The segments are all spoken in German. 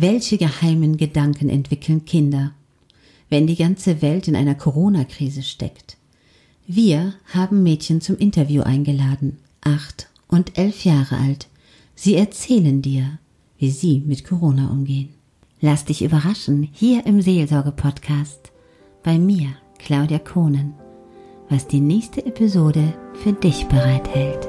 Welche geheimen Gedanken entwickeln Kinder, wenn die ganze Welt in einer Corona-Krise steckt? Wir haben Mädchen zum Interview eingeladen, acht und elf Jahre alt. Sie erzählen dir, wie sie mit Corona umgehen. Lass dich überraschen, hier im Seelsorge-Podcast. Bei mir, Claudia Kohnen, was die nächste Episode für dich bereithält.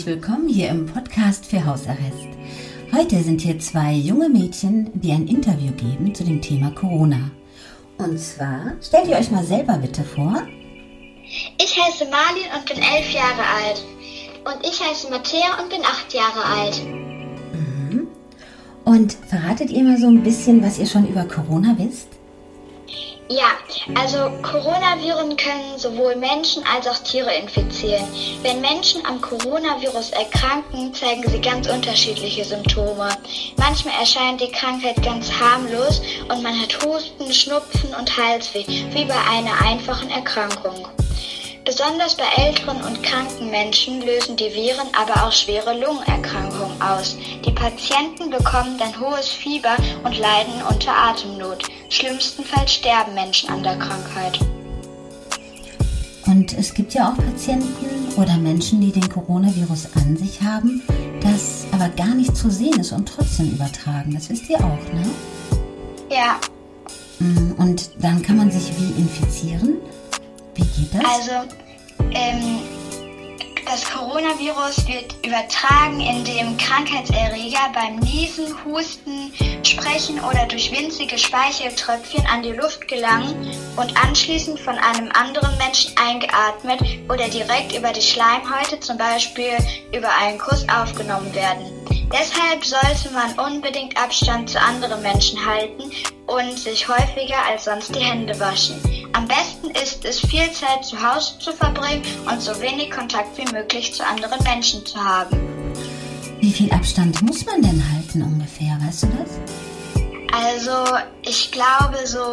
Herzlich willkommen hier im Podcast für Hausarrest. Heute sind hier zwei junge Mädchen, die ein Interview geben zu dem Thema Corona. Und zwar, stellt ihr euch mal selber bitte vor. Ich heiße Marlin und bin elf Jahre alt. Und ich heiße Matthäa und bin acht Jahre alt. Mhm. Und verratet ihr mal so ein bisschen, was ihr schon über Corona wisst? Ja, also Coronaviren können sowohl Menschen als auch Tiere infizieren. Wenn Menschen am Coronavirus erkranken, zeigen sie ganz unterschiedliche Symptome. Manchmal erscheint die Krankheit ganz harmlos und man hat Husten, Schnupfen und Halsweh, wie bei einer einfachen Erkrankung. Besonders bei älteren und kranken Menschen lösen die Viren aber auch schwere Lungenerkrankungen aus. Die Patienten bekommen dann hohes Fieber und leiden unter Atemnot. Schlimmstenfalls sterben Menschen an der Krankheit. Und es gibt ja auch Patienten oder Menschen, die den Coronavirus an sich haben, das aber gar nicht zu sehen ist und trotzdem übertragen. Das wisst ihr auch, ne? Ja. Mm, und dann kann man sich wie infizieren? Wie geht das? Also, ähm, das Coronavirus wird übertragen, indem Krankheitserreger beim Niesen, Husten, Sprechen oder durch winzige Speicheltröpfchen an die Luft gelangen und anschließend von einem anderen Menschen eingeatmet oder direkt über die Schleimhäute, zum Beispiel über einen Kuss, aufgenommen werden. Deshalb sollte man unbedingt Abstand zu anderen Menschen halten und sich häufiger als sonst die Hände waschen. Am besten ist es, viel Zeit zu Hause zu verbringen und so wenig Kontakt wie möglich zu anderen Menschen zu haben. Wie viel Abstand muss man denn halten ungefähr, weißt du das? Also, ich glaube so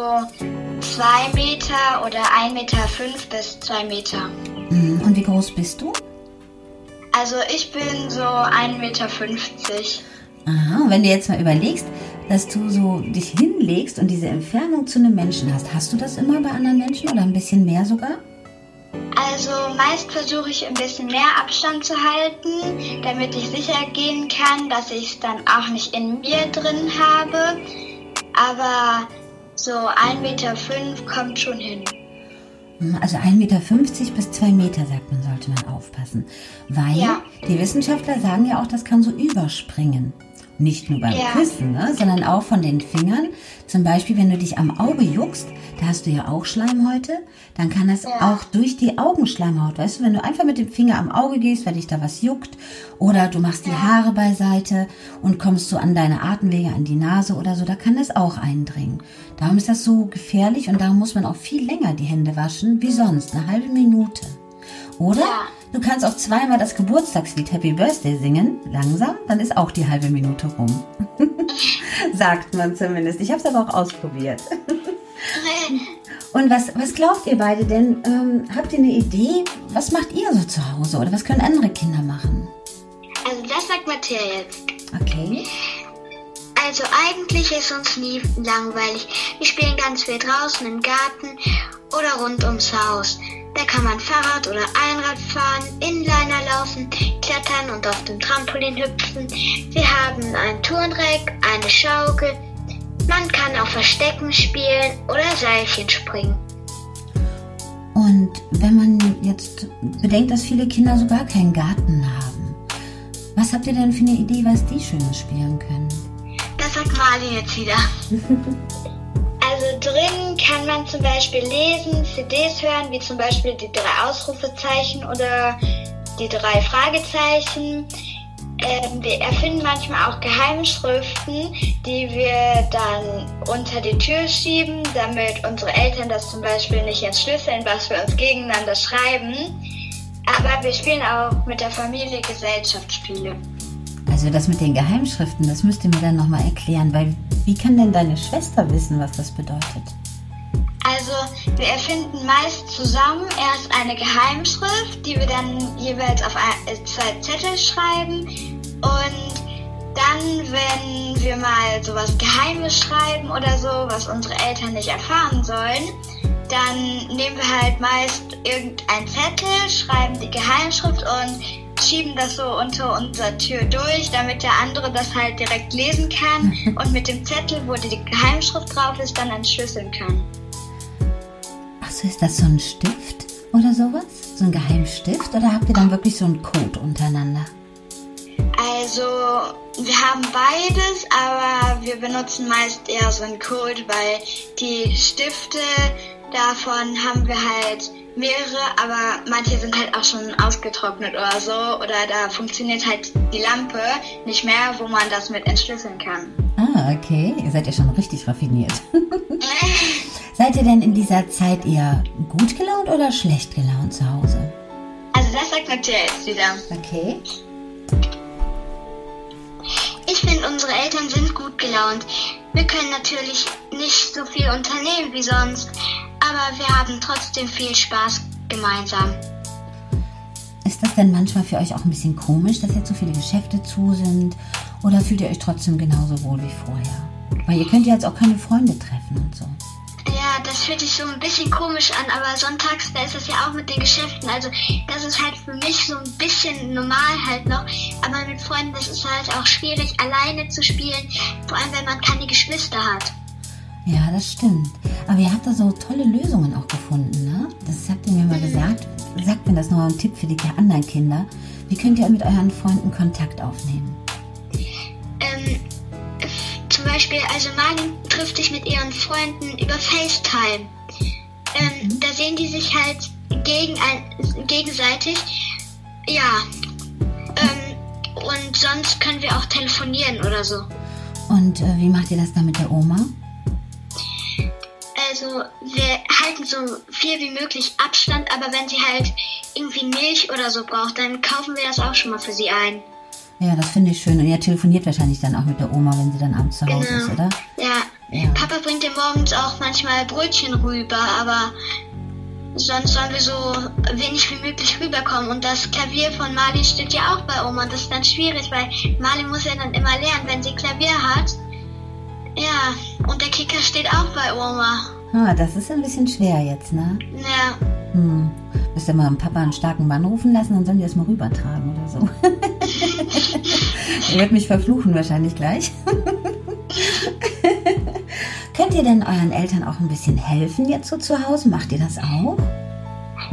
zwei Meter oder ein Meter fünf bis zwei Meter. Mhm, und wie groß bist du? Also, ich bin so 1,50 Meter. Aha, und wenn du jetzt mal überlegst, dass du so dich hinlegst und diese Entfernung zu einem Menschen hast. Hast du das immer bei anderen Menschen oder ein bisschen mehr sogar? Also meist versuche ich ein bisschen mehr Abstand zu halten, damit ich sicher gehen kann, dass ich es dann auch nicht in mir drin habe. Aber so 1,5 Meter kommt schon hin. Hm, also 1,50 Meter bis 2 Meter, sagt man, sollte man aufpassen. Weil ja. die Wissenschaftler sagen ja auch, das kann so überspringen. Nicht nur beim ja. Küssen, ne, sondern auch von den Fingern. Zum Beispiel, wenn du dich am Auge juckst, da hast du ja auch Schleimhäute, dann kann das ja. auch durch die Augenschleimhaut, weißt du, wenn du einfach mit dem Finger am Auge gehst, weil dich da was juckt, oder du machst die Haare beiseite und kommst so an deine Atemwege, an die Nase oder so, da kann das auch eindringen. Darum ist das so gefährlich und darum muss man auch viel länger die Hände waschen, wie sonst, eine halbe Minute. Oder? Ja. Du kannst auch zweimal das Geburtstagslied Happy Birthday singen, langsam, dann ist auch die halbe Minute rum. Sagt man zumindest. Ich habe es aber auch ausprobiert. Und was, was glaubt ihr beide denn? Ähm, habt ihr eine Idee? Was macht ihr so zu Hause oder was können andere Kinder machen? Also das sagt Matthäa jetzt. Okay. Also eigentlich ist uns nie langweilig. Wir spielen ganz viel draußen im Garten oder rund ums Haus. Da kann man Fahrrad oder Einrad fahren, Inliner laufen, klettern und auf dem Trampolin hüpfen. Wir haben ein Turnreck, eine Schaukel. Man kann auch Verstecken spielen oder Seilchen springen. Und wenn man jetzt bedenkt, dass viele Kinder so gar keinen Garten haben, was habt ihr denn für eine Idee, was die Schönes spielen können? Das sagt Marlin jetzt wieder. Drin kann man zum Beispiel lesen, CDs hören, wie zum Beispiel die drei Ausrufezeichen oder die drei Fragezeichen. Ähm, wir erfinden manchmal auch Geheimschriften, die wir dann unter die Tür schieben, damit unsere Eltern das zum Beispiel nicht entschlüsseln, was wir uns gegeneinander schreiben. Aber wir spielen auch mit der Familie Gesellschaftsspiele. Also das mit den Geheimschriften, das müsst ihr mir dann nochmal erklären, weil wie kann denn deine Schwester wissen, was das bedeutet? Also wir erfinden meist zusammen erst eine Geheimschrift, die wir dann jeweils auf zwei Zettel schreiben und dann, wenn wir mal sowas Geheimes schreiben oder so, was unsere Eltern nicht erfahren sollen, dann nehmen wir halt meist irgendein Zettel, schreiben die Geheimschrift und schieben das so unter unserer Tür durch, damit der andere das halt direkt lesen kann und mit dem Zettel, wo die Geheimschrift drauf ist, dann entschlüsseln kann. Achso, ist das so ein Stift oder sowas? So ein Geheimstift oder habt ihr dann wirklich so einen Code untereinander? Also, wir haben beides, aber wir benutzen meist eher so einen Code, weil die Stifte davon haben wir halt mehrere, aber manche sind halt auch schon ausgetrocknet oder so. Oder da funktioniert halt die Lampe nicht mehr, wo man das mit entschlüsseln kann. Ah, okay. Ihr seid ja schon richtig raffiniert. seid ihr denn in dieser Zeit eher gut gelaunt oder schlecht gelaunt zu Hause? Also das sagt Matthias jetzt wieder. Okay. Ich finde, unsere Eltern sind gut gelaunt. Wir können natürlich nicht so viel unternehmen wie sonst, aber wir haben trotzdem viel Spaß gemeinsam. Ist das denn manchmal für euch auch ein bisschen komisch, dass jetzt so viele Geschäfte zu sind? Oder fühlt ihr euch trotzdem genauso wohl wie vorher? Weil ihr könnt ja jetzt auch keine Freunde treffen und so. Ja, das fühlt sich so ein bisschen komisch an, aber sonntags, da ist es ja auch mit den Geschäften. Also das ist halt für mich so ein bisschen normal halt noch. Aber mit Freunden, das ist halt auch schwierig, alleine zu spielen. Vor allem, wenn man keine Geschwister hat. Ja, das stimmt. Aber ihr habt da so tolle Lösungen auch gefunden, ne? Das habt ihr mir mal gesagt. Sagt mir das noch ein Tipp für die anderen Kinder. Wie könnt ihr mit euren Freunden Kontakt aufnehmen? Ähm, zum Beispiel, also Marlin trifft sich mit ihren Freunden über FaceTime. Ähm, mhm. Da sehen die sich halt gegen ein, gegenseitig. Ja. Ähm, und sonst können wir auch telefonieren oder so. Und äh, wie macht ihr das dann mit der Oma? Also wir halten so viel wie möglich Abstand, aber wenn sie halt irgendwie Milch oder so braucht, dann kaufen wir das auch schon mal für sie ein. Ja, das finde ich schön. Und ihr telefoniert wahrscheinlich dann auch mit der Oma, wenn sie dann abends zu Hause genau. ist, oder? Ja. ja. Papa bringt ihr morgens auch manchmal Brötchen rüber, aber sonst sollen wir so wenig wie möglich rüberkommen. Und das Klavier von Mali steht ja auch bei Oma. Und das ist dann schwierig, weil Mali muss ja dann immer lernen, wenn sie Klavier hat. Ja, und der Kicker steht auch bei Oma. Ah, das ist ein bisschen schwer jetzt, ne? Ja. Hm. Müsst ihr mal Papa einen starken Mann rufen lassen, dann sollen die das mal rübertragen oder so. er wird mich verfluchen wahrscheinlich gleich. Könnt ihr denn euren Eltern auch ein bisschen helfen jetzt so zu Hause? Macht ihr das auch?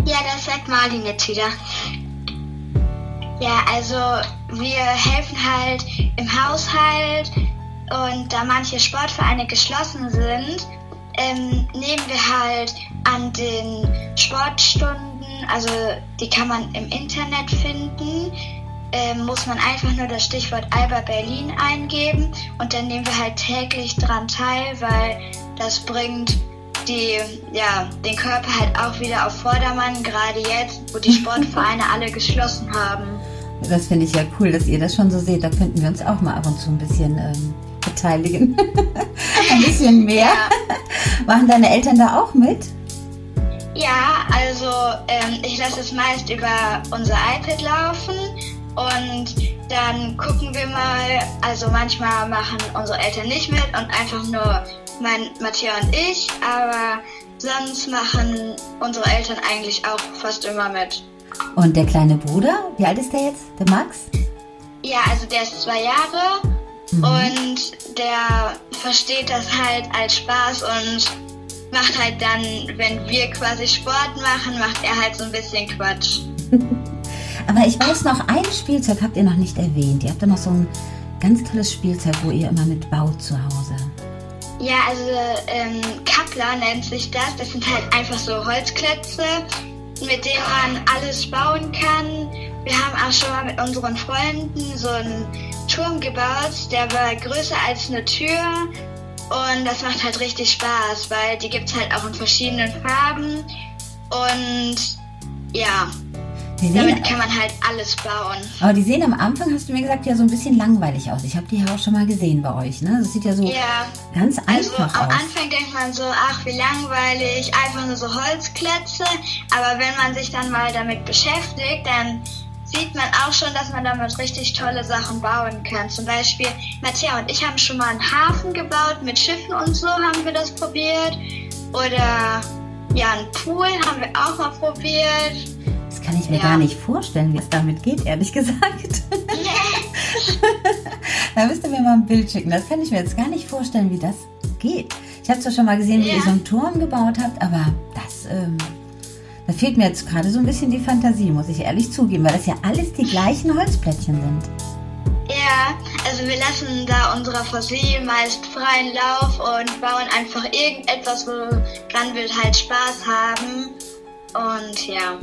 Ja, das sagt Marlin jetzt wieder. Ja, also wir helfen halt im Haushalt und da manche Sportvereine geschlossen sind, ähm, nehmen wir halt an den Sportstunden, also die kann man im Internet finden, ähm, muss man einfach nur das Stichwort Alba Berlin eingeben und dann nehmen wir halt täglich dran teil, weil das bringt die, ja, den Körper halt auch wieder auf Vordermann, gerade jetzt, wo die Sportvereine alle geschlossen haben. Das finde ich ja cool, dass ihr das schon so seht. Da könnten wir uns auch mal ab und zu ein bisschen ähm, beteiligen. ein bisschen mehr. Ja. Machen deine Eltern da auch mit? Ja, also ähm, ich lasse es meist über unser iPad laufen und dann gucken wir mal. Also manchmal machen unsere Eltern nicht mit und einfach nur mein Matthias und ich, aber sonst machen unsere Eltern eigentlich auch fast immer mit. Und der kleine Bruder, wie alt ist der jetzt? Der Max? Ja, also der ist zwei Jahre mhm. und der versteht das halt als Spaß und macht halt dann, wenn wir quasi Sport machen, macht er halt so ein bisschen Quatsch. Aber ich weiß noch, ein Spielzeug habt ihr noch nicht erwähnt. Ihr habt ja noch so ein ganz tolles Spielzeug, wo ihr immer mit baut zu Hause. Ja, also ähm, Kappler nennt sich das. Das sind halt einfach so Holzklötze, mit denen man alles bauen kann. Wir haben auch schon mal mit unseren Freunden so einen Turm gebaut, der war größer als eine Tür und das macht halt richtig Spaß, weil die gibt es halt auch in verschiedenen Farben und ja. Damit kann man halt alles bauen. Aber die sehen am Anfang, hast du mir gesagt, ja so ein bisschen langweilig aus. Ich habe die ja auch schon mal gesehen bei euch. Ne? Das sieht ja so ja. ganz also einfach also, aus. Am Anfang denkt man so, ach wie langweilig, einfach nur so Holzklötze. Aber wenn man sich dann mal damit beschäftigt, dann sieht man auch schon, dass man damit richtig tolle Sachen bauen kann. Zum Beispiel, Matthäa und ich haben schon mal einen Hafen gebaut mit Schiffen und so haben wir das probiert. Oder ja, einen Pool haben wir auch mal probiert kann ich mir ja. gar nicht vorstellen, wie es damit geht, ehrlich gesagt. da müsst ihr mir mal ein Bild schicken. Das kann ich mir jetzt gar nicht vorstellen, wie das geht. Ich habe zwar schon mal gesehen, wie ja. ihr so einen Turm gebaut habt, aber das, ähm, da fehlt mir jetzt gerade so ein bisschen die Fantasie, muss ich ehrlich zugeben, weil das ja alles die gleichen Holzplättchen sind. Ja, also wir lassen da unserer Fantasie meist freien Lauf und bauen einfach irgendetwas, woran wir halt Spaß haben. Und ja.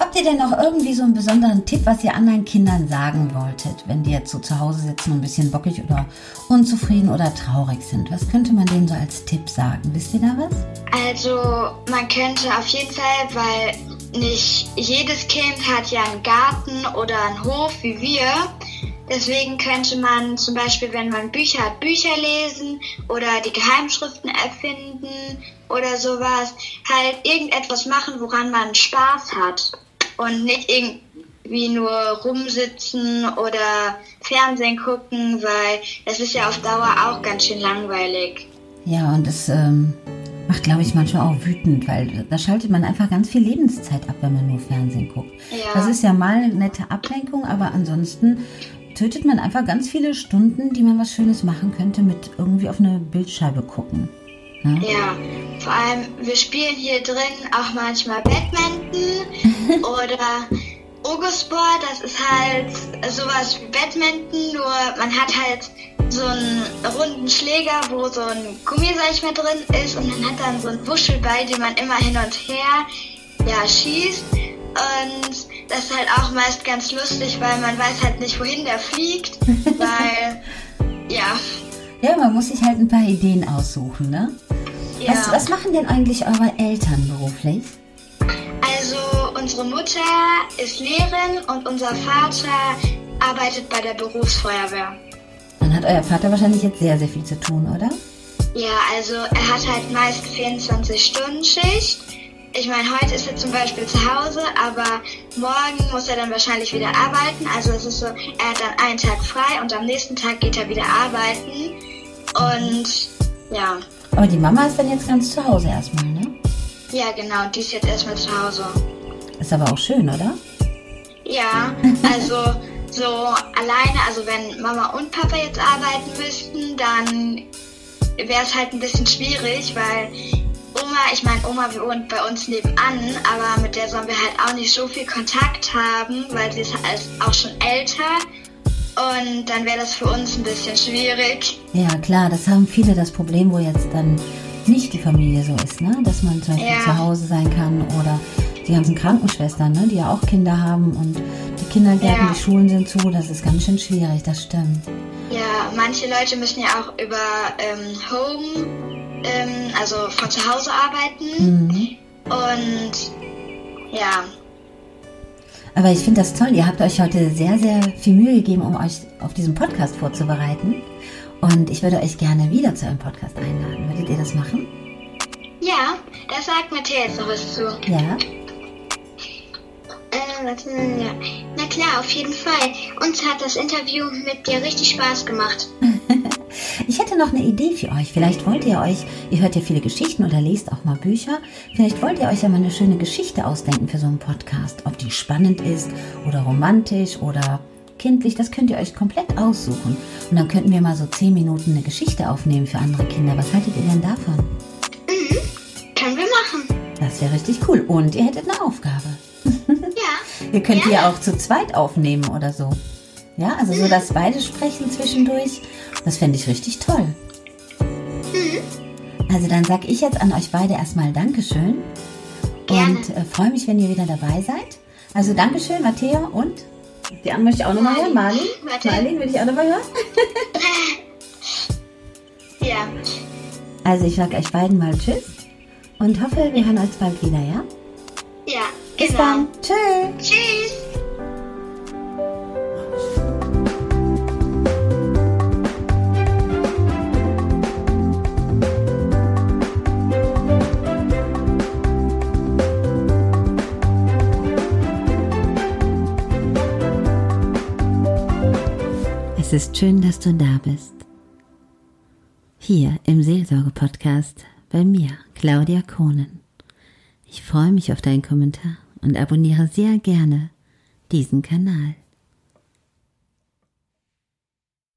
Habt ihr denn noch irgendwie so einen besonderen Tipp, was ihr anderen Kindern sagen wolltet, wenn die jetzt so zu Hause sitzen und ein bisschen bockig oder unzufrieden oder traurig sind? Was könnte man denen so als Tipp sagen? Wisst ihr da was? Also man könnte auf jeden Fall, weil nicht jedes Kind hat ja einen Garten oder einen Hof wie wir. Deswegen könnte man zum Beispiel, wenn man Bücher hat, Bücher lesen oder die Geheimschriften erfinden oder sowas. Halt irgendetwas machen, woran man Spaß hat und nicht irgendwie nur rumsitzen oder Fernsehen gucken, weil das ist ja auf Dauer auch ganz schön langweilig. Ja, und das ähm, macht, glaube ich, manchmal auch wütend, weil da schaltet man einfach ganz viel Lebenszeit ab, wenn man nur Fernsehen guckt. Ja. Das ist ja mal eine nette Ablenkung, aber ansonsten tötet man einfach ganz viele Stunden, die man was Schönes machen könnte, mit irgendwie auf eine Bildscheibe gucken. Ja? ja, vor allem, wir spielen hier drin auch manchmal Badminton oder Ogosport, das ist halt sowas wie Badminton, nur man hat halt so einen runden Schläger, wo so ein Gummi, sag ich mal, drin ist und man hat dann so einen Wuschelball, den man immer hin und her ja, schießt. Und das ist halt auch meist ganz lustig, weil man weiß halt nicht, wohin der fliegt, weil, ja. Ja, man muss sich halt ein paar Ideen aussuchen, ne? Ja. Was, was machen denn eigentlich eure Eltern beruflich? Also unsere Mutter ist Lehrerin und unser Vater arbeitet bei der Berufsfeuerwehr. Dann hat euer Vater wahrscheinlich jetzt sehr, sehr viel zu tun, oder? Ja, also er hat halt meist 24-Stunden-Schicht. Ich meine, heute ist er zum Beispiel zu Hause, aber morgen muss er dann wahrscheinlich wieder arbeiten. Also es ist so, er hat dann einen Tag frei und am nächsten Tag geht er wieder arbeiten. Und ja. Aber die Mama ist dann jetzt ganz zu Hause erstmal, ne? Ja, genau, die ist jetzt erstmal zu Hause. Ist aber auch schön, oder? Ja, also so alleine, also wenn Mama und Papa jetzt arbeiten müssten, dann wäre es halt ein bisschen schwierig, weil Oma, ich meine, Oma wohnt bei uns nebenan, aber mit der sollen wir halt auch nicht so viel Kontakt haben, weil sie ist halt auch schon älter. Und dann wäre das für uns ein bisschen schwierig. Ja, klar, das haben viele das Problem, wo jetzt dann nicht die Familie so ist, ne? Dass man zum Beispiel ja. zu Hause sein kann oder die ganzen Krankenschwestern, ne? Die ja auch Kinder haben und die Kindergärten, ja. die Schulen sind zu, das ist ganz schön schwierig, das stimmt. Ja, manche Leute müssen ja auch über ähm, Home, ähm, also von zu Hause arbeiten. Mhm. Und ja, aber ich finde das toll. Ihr habt euch heute sehr, sehr viel Mühe gegeben, um euch auf diesen Podcast vorzubereiten. Und ich würde euch gerne wieder zu einem Podcast einladen. Würdet ihr das machen? Ja, da sagt Matthias noch was zu. Ja. Äh, warte, ja. Na klar, auf jeden Fall. Uns hat das Interview mit dir richtig Spaß gemacht. ich hätte noch eine Idee für euch. Vielleicht wollt ihr euch, ihr hört ja viele Geschichten oder lest auch mal Bücher, vielleicht wollt ihr euch ja mal eine schöne Geschichte ausdenken für so einen Podcast. Ob die spannend ist oder romantisch oder kindlich, das könnt ihr euch komplett aussuchen. Und dann könnten wir mal so zehn Minuten eine Geschichte aufnehmen für andere Kinder. Was haltet ihr denn davon? Mhm, können wir machen. Das wäre richtig cool. Und ihr hättet eine Aufgabe. Ja. ihr könnt ja. die ja auch zu zweit aufnehmen oder so. Ja, also so, dass beide sprechen zwischendurch. Das fände ich richtig toll. Mhm. Also dann sage ich jetzt an euch beide erstmal Dankeschön. Gerne. Und äh, freue mich, wenn ihr wieder dabei seid. Also Dankeschön, Matthäa und die andere möchte ich auch nochmal hören. Marlin. Marlin will ich auch nochmal hören. ja. Also ich sage euch beiden mal Tschüss und hoffe, wir hören uns bald wieder, ja? Ja. Bis genau. dann. Tschüss. Tschüss. Ist schön, dass du da bist. Hier im Seelsorge-Podcast bei mir, Claudia Kohnen. Ich freue mich auf deinen Kommentar und abonniere sehr gerne diesen Kanal.